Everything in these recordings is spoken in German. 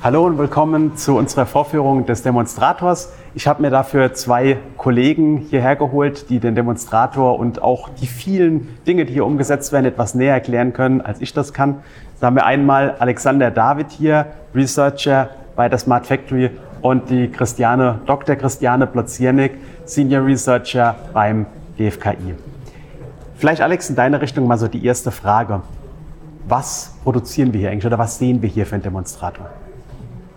Hallo und willkommen zu unserer Vorführung des Demonstrators. Ich habe mir dafür zwei Kollegen hierher geholt, die den Demonstrator und auch die vielen Dinge, die hier umgesetzt werden, etwas näher erklären können, als ich das kann. Da haben wir einmal Alexander David hier, Researcher bei der Smart Factory und die Christiane, Dr. Christiane Ploziernik, Senior Researcher beim DFKI. Vielleicht Alex, in deine Richtung mal so die erste Frage. Was produzieren wir hier eigentlich oder was sehen wir hier für einen Demonstrator?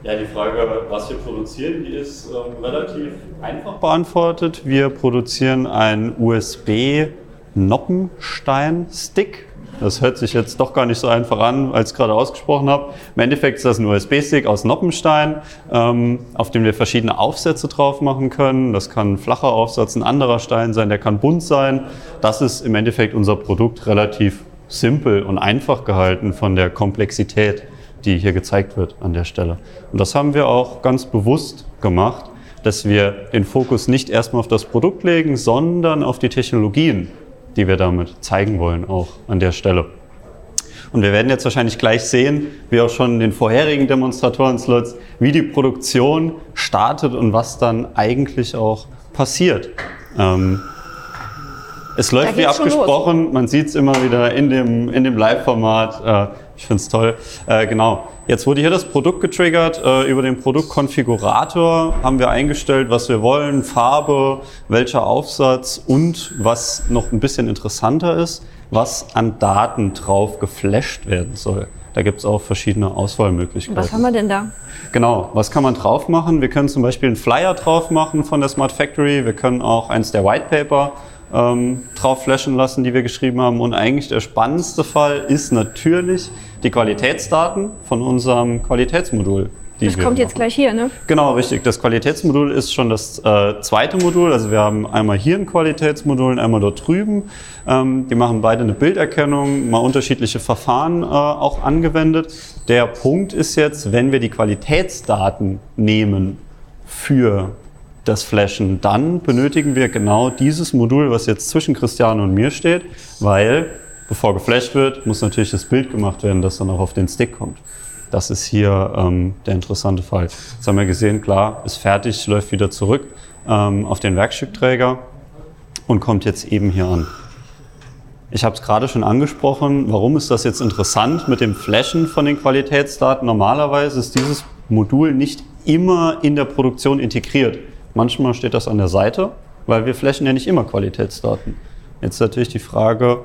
Ja, die Frage, was wir produzieren, die ist ähm, relativ einfach beantwortet. Wir produzieren einen USB-Noppenstein-Stick. Das hört sich jetzt doch gar nicht so einfach an, als ich gerade ausgesprochen habe. Im Endeffekt ist das ein USB-Stick aus Noppenstein, ähm, auf dem wir verschiedene Aufsätze drauf machen können. Das kann ein flacher Aufsatz, ein anderer Stein sein, der kann bunt sein. Das ist im Endeffekt unser Produkt relativ simpel und einfach gehalten von der Komplexität die hier gezeigt wird an der Stelle. Und das haben wir auch ganz bewusst gemacht, dass wir den Fokus nicht erstmal auf das Produkt legen, sondern auf die Technologien, die wir damit zeigen wollen, auch an der Stelle. Und wir werden jetzt wahrscheinlich gleich sehen, wie auch schon in den vorherigen Demonstratoren-Slots, wie die Produktion startet und was dann eigentlich auch passiert. Ähm, es läuft wie abgesprochen, man sieht es immer wieder in dem, in dem Live-Format. Äh, ich finde es toll. Äh, genau. Jetzt wurde hier das Produkt getriggert. Äh, über den Produktkonfigurator haben wir eingestellt, was wir wollen, Farbe, welcher Aufsatz und was noch ein bisschen interessanter ist, was an Daten drauf geflasht werden soll. Da gibt es auch verschiedene Auswahlmöglichkeiten. Was haben wir denn da? Genau, was kann man drauf machen? Wir können zum Beispiel einen Flyer drauf machen von der Smart Factory. Wir können auch eins der White Paper ähm, drauf flashen lassen, die wir geschrieben haben. Und eigentlich der spannendste Fall ist natürlich die Qualitätsdaten von unserem Qualitätsmodul. Das kommt jetzt gleich hier, ne? Genau, richtig. Das Qualitätsmodul ist schon das äh, zweite Modul. Also wir haben einmal hier ein Qualitätsmodul und einmal dort drüben. Ähm, die machen beide eine Bilderkennung, mal unterschiedliche Verfahren äh, auch angewendet. Der Punkt ist jetzt, wenn wir die Qualitätsdaten nehmen für das Flashen, dann benötigen wir genau dieses Modul, was jetzt zwischen Christiane und mir steht, weil bevor geflasht wird, muss natürlich das Bild gemacht werden, das dann auch auf den Stick kommt. Das ist hier ähm, der interessante Fall. Jetzt haben wir gesehen, klar, ist fertig, läuft wieder zurück ähm, auf den Werkstückträger und kommt jetzt eben hier an. Ich habe es gerade schon angesprochen, warum ist das jetzt interessant mit dem Flashen von den Qualitätsdaten? Normalerweise ist dieses Modul nicht immer in der Produktion integriert. Manchmal steht das an der Seite, weil wir flächen ja nicht immer Qualitätsdaten. Jetzt natürlich die Frage,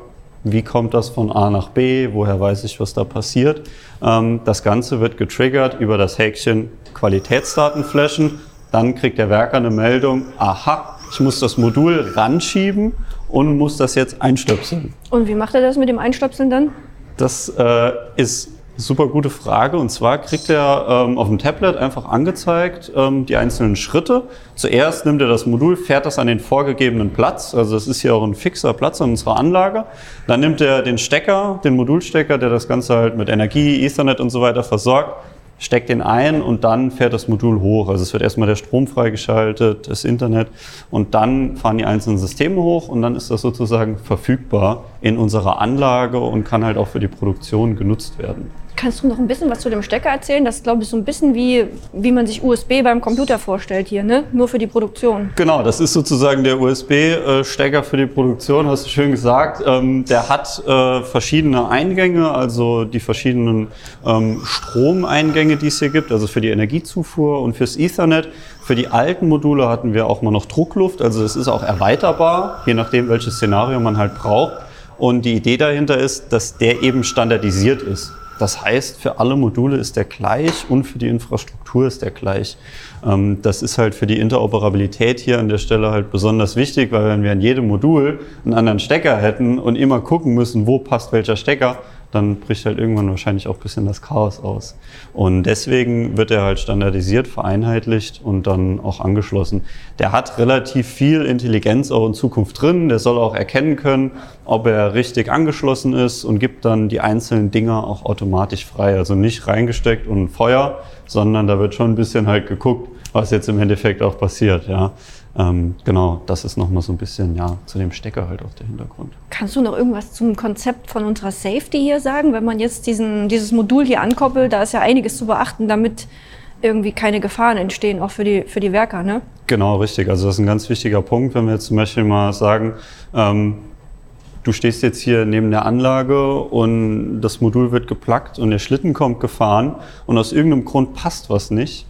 wie kommt das von A nach B, woher weiß ich, was da passiert. Ähm, das Ganze wird getriggert über das Häkchen Qualitätsdaten flashen. Dann kriegt der Werker eine Meldung, aha, ich muss das Modul ranschieben und muss das jetzt einstöpseln. Und wie macht er das mit dem Einstöpseln dann? Das äh, ist Super gute Frage. Und zwar kriegt er ähm, auf dem Tablet einfach angezeigt ähm, die einzelnen Schritte. Zuerst nimmt er das Modul, fährt das an den vorgegebenen Platz. Also das ist hier auch ein fixer Platz an unserer Anlage. Dann nimmt er den Stecker, den Modulstecker, der das Ganze halt mit Energie, Ethernet und so weiter versorgt, steckt den ein und dann fährt das Modul hoch. Also es wird erstmal der Strom freigeschaltet, das Internet und dann fahren die einzelnen Systeme hoch und dann ist das sozusagen verfügbar in unserer Anlage und kann halt auch für die Produktion genutzt werden. Kannst du noch ein bisschen was zu dem Stecker erzählen? Das ist, glaube ich, so ein bisschen wie, wie man sich USB beim Computer vorstellt hier, ne? Nur für die Produktion. Genau, das ist sozusagen der USB-Stecker für die Produktion, hast du schön gesagt. Ähm, der hat äh, verschiedene Eingänge, also die verschiedenen ähm, Stromeingänge, die es hier gibt, also für die Energiezufuhr und fürs Ethernet. Für die alten Module hatten wir auch mal noch Druckluft, also es ist auch erweiterbar, je nachdem, welches Szenario man halt braucht. Und die Idee dahinter ist, dass der eben standardisiert ist. Das heißt, für alle Module ist der gleich und für die Infrastruktur ist der gleich. Ähm, das ist halt für die Interoperabilität hier an der Stelle halt besonders wichtig, weil wenn wir an jedem Modul einen anderen Stecker hätten und immer gucken müssen, wo passt welcher Stecker, dann bricht halt irgendwann wahrscheinlich auch ein bisschen das Chaos aus. Und deswegen wird er halt standardisiert, vereinheitlicht und dann auch angeschlossen. Der hat relativ viel Intelligenz auch in Zukunft drin. Der soll auch erkennen können, ob er richtig angeschlossen ist und gibt dann die einzelnen Dinger auch automatisch frei. Also nicht reingesteckt und Feuer, sondern da wird schon ein bisschen halt geguckt, was jetzt im Endeffekt auch passiert. Ja. Ähm, genau, das ist nochmal so ein bisschen ja, zu dem Stecker halt auf der Hintergrund. Kannst du noch irgendwas zum Konzept von unserer Safety hier sagen? Wenn man jetzt diesen, dieses Modul hier ankoppelt, da ist ja einiges zu beachten, damit irgendwie keine Gefahren entstehen, auch für die, für die Werker, ne? Genau, richtig. Also das ist ein ganz wichtiger Punkt, wenn wir jetzt zum Beispiel mal sagen, ähm, du stehst jetzt hier neben der Anlage und das Modul wird geplackt und der Schlitten kommt gefahren und aus irgendeinem Grund passt was nicht,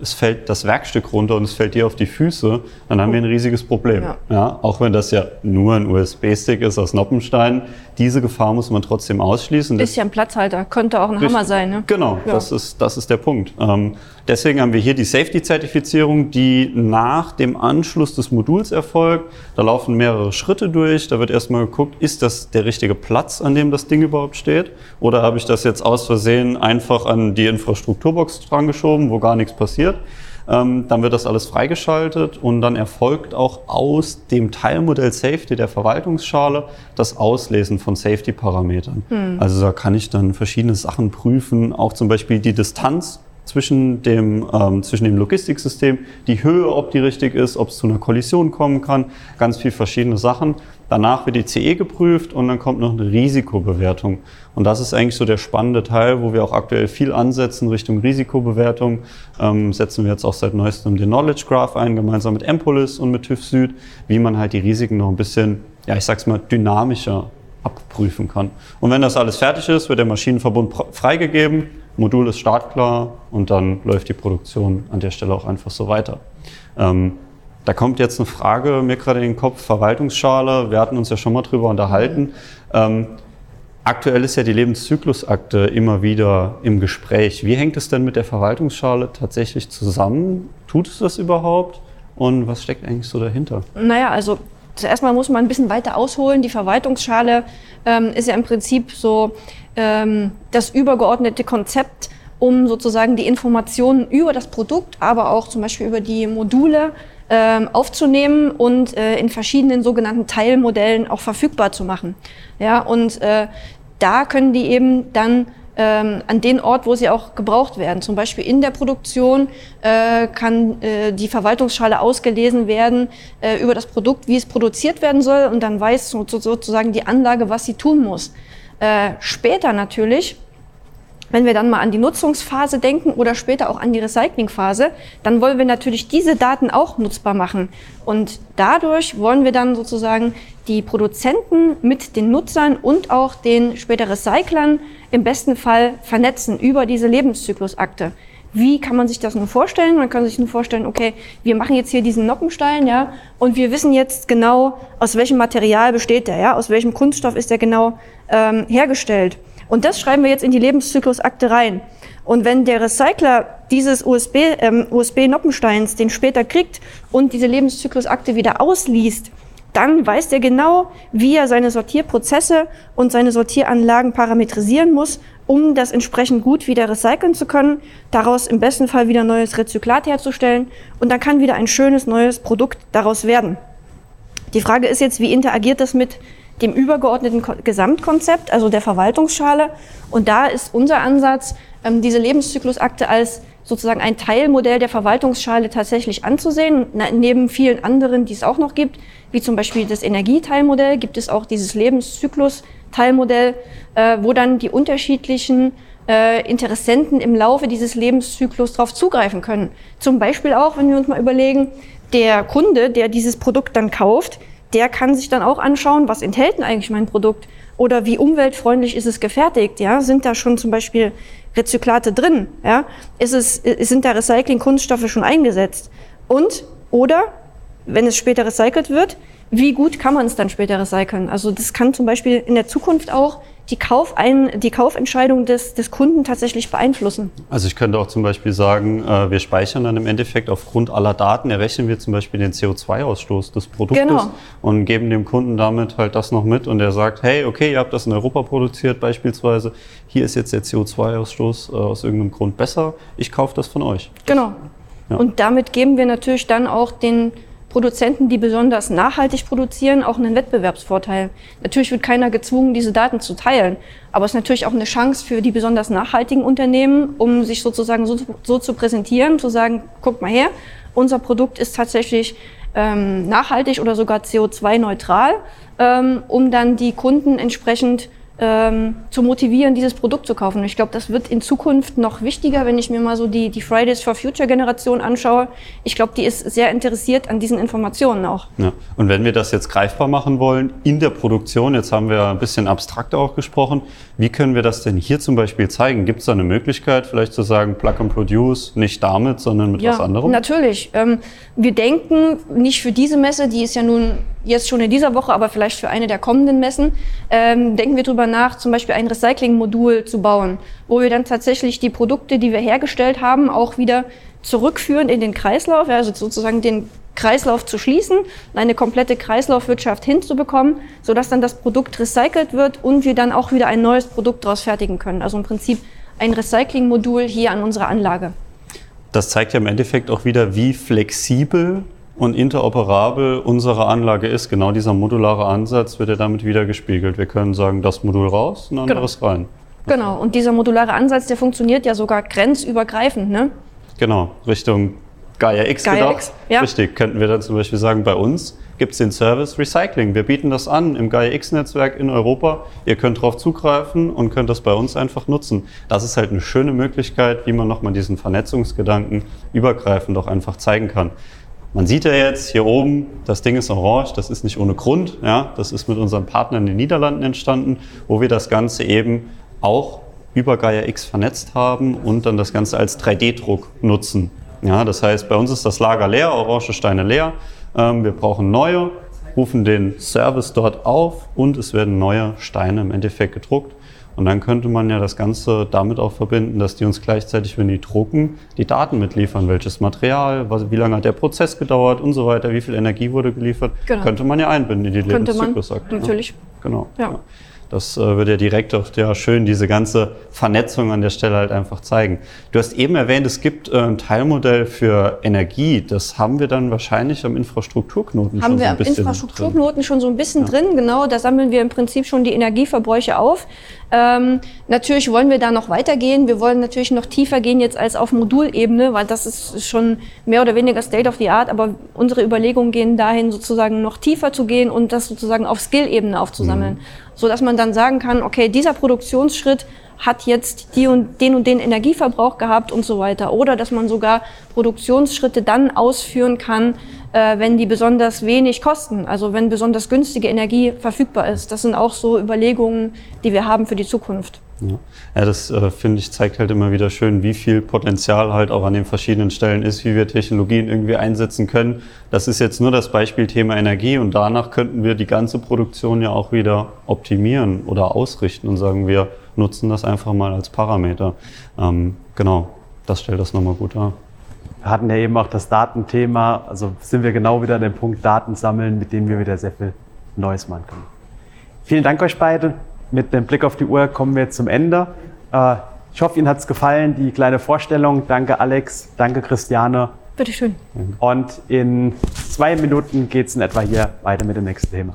es fällt das Werkstück runter und es fällt dir auf die Füße, dann haben wir ein riesiges Problem. Ja. ja auch wenn das ja nur ein USB-Stick ist aus Noppenstein, diese Gefahr muss man trotzdem ausschließen. Ist ja ein Platzhalter, könnte auch ein Hammer sein. Ne? Genau, ja. das, ist, das ist der Punkt. Ähm, deswegen haben wir hier die Safety-Zertifizierung, die nach dem Anschluss des Moduls erfolgt. Da laufen mehrere Schritte durch. Da wird erstmal geguckt, ist das der richtige Platz, an dem das Ding überhaupt steht? Oder habe ich das jetzt aus Versehen einfach an die Infrastrukturbox dran geschoben, wo gar nichts passiert? Ähm, dann wird das alles freigeschaltet und dann erfolgt auch aus dem Teilmodell Safety der Verwaltungsschale das Auslesen von Safety-Parametern. Hm. Also da kann ich dann verschiedene Sachen prüfen, auch zum Beispiel die Distanz zwischen dem, ähm, zwischen dem Logistiksystem, die Höhe, ob die richtig ist, ob es zu einer Kollision kommen kann, ganz viel verschiedene Sachen. Danach wird die CE geprüft und dann kommt noch eine Risikobewertung. Und das ist eigentlich so der spannende Teil, wo wir auch aktuell viel ansetzen Richtung Risikobewertung. Ähm, setzen wir jetzt auch seit neuestem den Knowledge Graph ein, gemeinsam mit Empolis und mit TÜV Süd, wie man halt die Risiken noch ein bisschen, ja, ich sag's mal, dynamischer abprüfen kann. Und wenn das alles fertig ist, wird der Maschinenverbund freigegeben, Modul ist startklar und dann läuft die Produktion an der Stelle auch einfach so weiter. Ähm, da kommt jetzt eine Frage mir gerade in den Kopf, Verwaltungsschale, wir hatten uns ja schon mal drüber unterhalten. Ähm, aktuell ist ja die Lebenszyklusakte immer wieder im Gespräch. Wie hängt es denn mit der Verwaltungsschale tatsächlich zusammen? Tut es das überhaupt? Und was steckt eigentlich so dahinter? Naja, also zuerst mal muss man ein bisschen weiter ausholen. Die Verwaltungsschale ähm, ist ja im Prinzip so ähm, das übergeordnete Konzept, um sozusagen die Informationen über das Produkt, aber auch zum Beispiel über die Module ähm, aufzunehmen und äh, in verschiedenen sogenannten Teilmodellen auch verfügbar zu machen. Ja, und äh, da können die eben dann ähm, an den Ort, wo sie auch gebraucht werden. Zum Beispiel in der Produktion äh, kann äh, die Verwaltungsschale ausgelesen werden äh, über das Produkt, wie es produziert werden soll und dann weiß so, sozusagen die Anlage, was sie tun muss. Äh, später natürlich wenn wir dann mal an die Nutzungsphase denken oder später auch an die Recyclingphase, dann wollen wir natürlich diese Daten auch nutzbar machen. Und dadurch wollen wir dann sozusagen die Produzenten mit den Nutzern und auch den später Recyclern im besten Fall vernetzen über diese Lebenszyklusakte. Wie kann man sich das nur vorstellen? Man kann sich nur vorstellen, okay, wir machen jetzt hier diesen Noppenstein, ja, und wir wissen jetzt genau, aus welchem Material besteht der, ja, aus welchem Kunststoff ist der genau ähm, hergestellt. Und das schreiben wir jetzt in die Lebenszyklusakte rein. Und wenn der Recycler dieses USB, ähm, USB-Noppensteins den später kriegt und diese Lebenszyklusakte wieder ausliest, dann weiß der genau, wie er seine Sortierprozesse und seine Sortieranlagen parametrisieren muss, um das entsprechend gut wieder recyceln zu können, daraus im besten Fall wieder neues Rezyklat herzustellen und dann kann wieder ein schönes neues Produkt daraus werden. Die Frage ist jetzt, wie interagiert das mit dem übergeordneten Gesamtkonzept, also der Verwaltungsschale. Und da ist unser Ansatz, ähm, diese Lebenszyklusakte als sozusagen ein Teilmodell der Verwaltungsschale tatsächlich anzusehen. Neben vielen anderen, die es auch noch gibt, wie zum Beispiel das Energieteilmodell, gibt es auch dieses Lebenszyklus-Teilmodell, äh, wo dann die unterschiedlichen äh, Interessenten im Laufe dieses Lebenszyklus darauf zugreifen können. Zum Beispiel auch, wenn wir uns mal überlegen, der Kunde, der dieses Produkt dann kauft, der kann sich dann auch anschauen, was enthält denn eigentlich mein Produkt oder wie umweltfreundlich ist es gefertigt, ja? Sind da schon zum Beispiel Rezyklate drin, ja? Ist es, sind da Recycling-Kunststoffe schon eingesetzt? Und, oder, wenn es später recycelt wird, wie gut kann man es dann später recyceln? Also das kann zum Beispiel in der Zukunft auch die, Kaufein die Kaufentscheidung des, des Kunden tatsächlich beeinflussen. Also ich könnte auch zum Beispiel sagen, äh, wir speichern dann im Endeffekt aufgrund aller Daten, errechnen wir zum Beispiel den CO2-Ausstoß des Produktes genau. und geben dem Kunden damit halt das noch mit und er sagt, hey, okay, ihr habt das in Europa produziert beispielsweise, hier ist jetzt der CO2-Ausstoß äh, aus irgendeinem Grund besser, ich kaufe das von euch. Genau. Ja. Und damit geben wir natürlich dann auch den Produzenten, die besonders nachhaltig produzieren, auch einen Wettbewerbsvorteil. Natürlich wird keiner gezwungen, diese Daten zu teilen, aber es ist natürlich auch eine Chance für die besonders nachhaltigen Unternehmen, um sich sozusagen so, so zu präsentieren, zu sagen, guck mal her, unser Produkt ist tatsächlich ähm, nachhaltig oder sogar CO2-neutral, ähm, um dann die Kunden entsprechend ähm, zu motivieren, dieses Produkt zu kaufen. Und ich glaube, das wird in Zukunft noch wichtiger, wenn ich mir mal so die, die Fridays for Future Generation anschaue. Ich glaube, die ist sehr interessiert an diesen Informationen auch. Ja. Und wenn wir das jetzt greifbar machen wollen in der Produktion, jetzt haben wir ein bisschen abstrakt auch gesprochen, wie können wir das denn hier zum Beispiel zeigen? Gibt es da eine Möglichkeit, vielleicht zu sagen, Plug and Produce nicht damit, sondern mit ja, was anderem? Natürlich. Ähm, wir denken nicht für diese Messe, die ist ja nun jetzt schon in dieser Woche, aber vielleicht für eine der kommenden Messen, ähm, denken wir darüber nach, zum Beispiel ein Recycling-Modul zu bauen, wo wir dann tatsächlich die Produkte, die wir hergestellt haben, auch wieder zurückführen in den Kreislauf, also sozusagen den Kreislauf zu schließen, eine komplette Kreislaufwirtschaft hinzubekommen, sodass dann das Produkt recycelt wird und wir dann auch wieder ein neues Produkt daraus fertigen können. Also im Prinzip ein Recycling-Modul hier an unserer Anlage. Das zeigt ja im Endeffekt auch wieder, wie flexibel und interoperabel unsere Anlage ist. Genau dieser modulare Ansatz wird ja damit wieder gespiegelt. Wir können sagen, das Modul raus, ein anderes genau. rein. Genau, und dieser modulare Ansatz, der funktioniert ja sogar grenzübergreifend, ne? Genau, Richtung Gaia X Gaia gedacht. X, ja. Richtig, könnten wir dann zum Beispiel sagen, bei uns gibt es den Service Recycling. Wir bieten das an im Gaia X-Netzwerk in Europa. Ihr könnt darauf zugreifen und könnt das bei uns einfach nutzen. Das ist halt eine schöne Möglichkeit, wie man nochmal diesen Vernetzungsgedanken übergreifend auch einfach zeigen kann. Man sieht ja jetzt hier oben, das Ding ist orange, das ist nicht ohne Grund. Ja, das ist mit unseren Partnern in den Niederlanden entstanden, wo wir das Ganze eben auch über Gaia X vernetzt haben und dann das Ganze als 3D-Druck nutzen. Ja, das heißt, bei uns ist das Lager leer, orange Steine leer. Ähm, wir brauchen neue, rufen den Service dort auf und es werden neue Steine im Endeffekt gedruckt. Und dann könnte man ja das Ganze damit auch verbinden, dass die uns gleichzeitig, wenn die drucken, die Daten mitliefern. Welches Material, was, wie lange hat der Prozess gedauert und so weiter, wie viel Energie wurde geliefert. Genau. Könnte man ja einbinden in die Lebenszyklus. Natürlich. Ja. Genau. Ja. Ja. Das äh, würde ja direkt auch ja, schön diese ganze Vernetzung an der Stelle halt einfach zeigen. Du hast eben erwähnt, es gibt äh, ein Teilmodell für Energie. Das haben wir dann wahrscheinlich am Infrastrukturknoten haben schon so ein bisschen. Haben wir am Infrastrukturknoten drin. schon so ein bisschen ja. drin, genau. Da sammeln wir im Prinzip schon die Energieverbräuche auf. Ähm, natürlich wollen wir da noch weitergehen. Wir wollen natürlich noch tiefer gehen jetzt als auf Modulebene, weil das ist schon mehr oder weniger State of the Art. Aber unsere Überlegungen gehen dahin, sozusagen noch tiefer zu gehen und das sozusagen auf Skill-Ebene aufzusammeln. Mhm. So dass man dann sagen kann, okay, dieser Produktionsschritt hat jetzt die und den und den Energieverbrauch gehabt und so weiter. Oder dass man sogar Produktionsschritte dann ausführen kann, äh, wenn die besonders wenig kosten, also wenn besonders günstige Energie verfügbar ist. Das sind auch so Überlegungen, die wir haben für die Zukunft. Ja, ja das äh, finde ich zeigt halt immer wieder schön, wie viel Potenzial halt auch an den verschiedenen Stellen ist, wie wir Technologien irgendwie einsetzen können. Das ist jetzt nur das Beispiel Thema Energie und danach könnten wir die ganze Produktion ja auch wieder optimieren oder ausrichten und sagen, wir nutzen das einfach mal als Parameter. Ähm, genau, das stellt das nochmal gut dar. Wir hatten ja eben auch das Datenthema, also sind wir genau wieder an dem Punkt Daten sammeln, mit dem wir wieder sehr viel Neues machen können. Vielen Dank euch beide. Mit dem Blick auf die Uhr kommen wir zum Ende. Äh, ich hoffe, Ihnen hat es gefallen, die kleine Vorstellung. Danke Alex, danke Christiane. Bitteschön. Und in zwei Minuten geht es in etwa hier weiter mit dem nächsten Thema.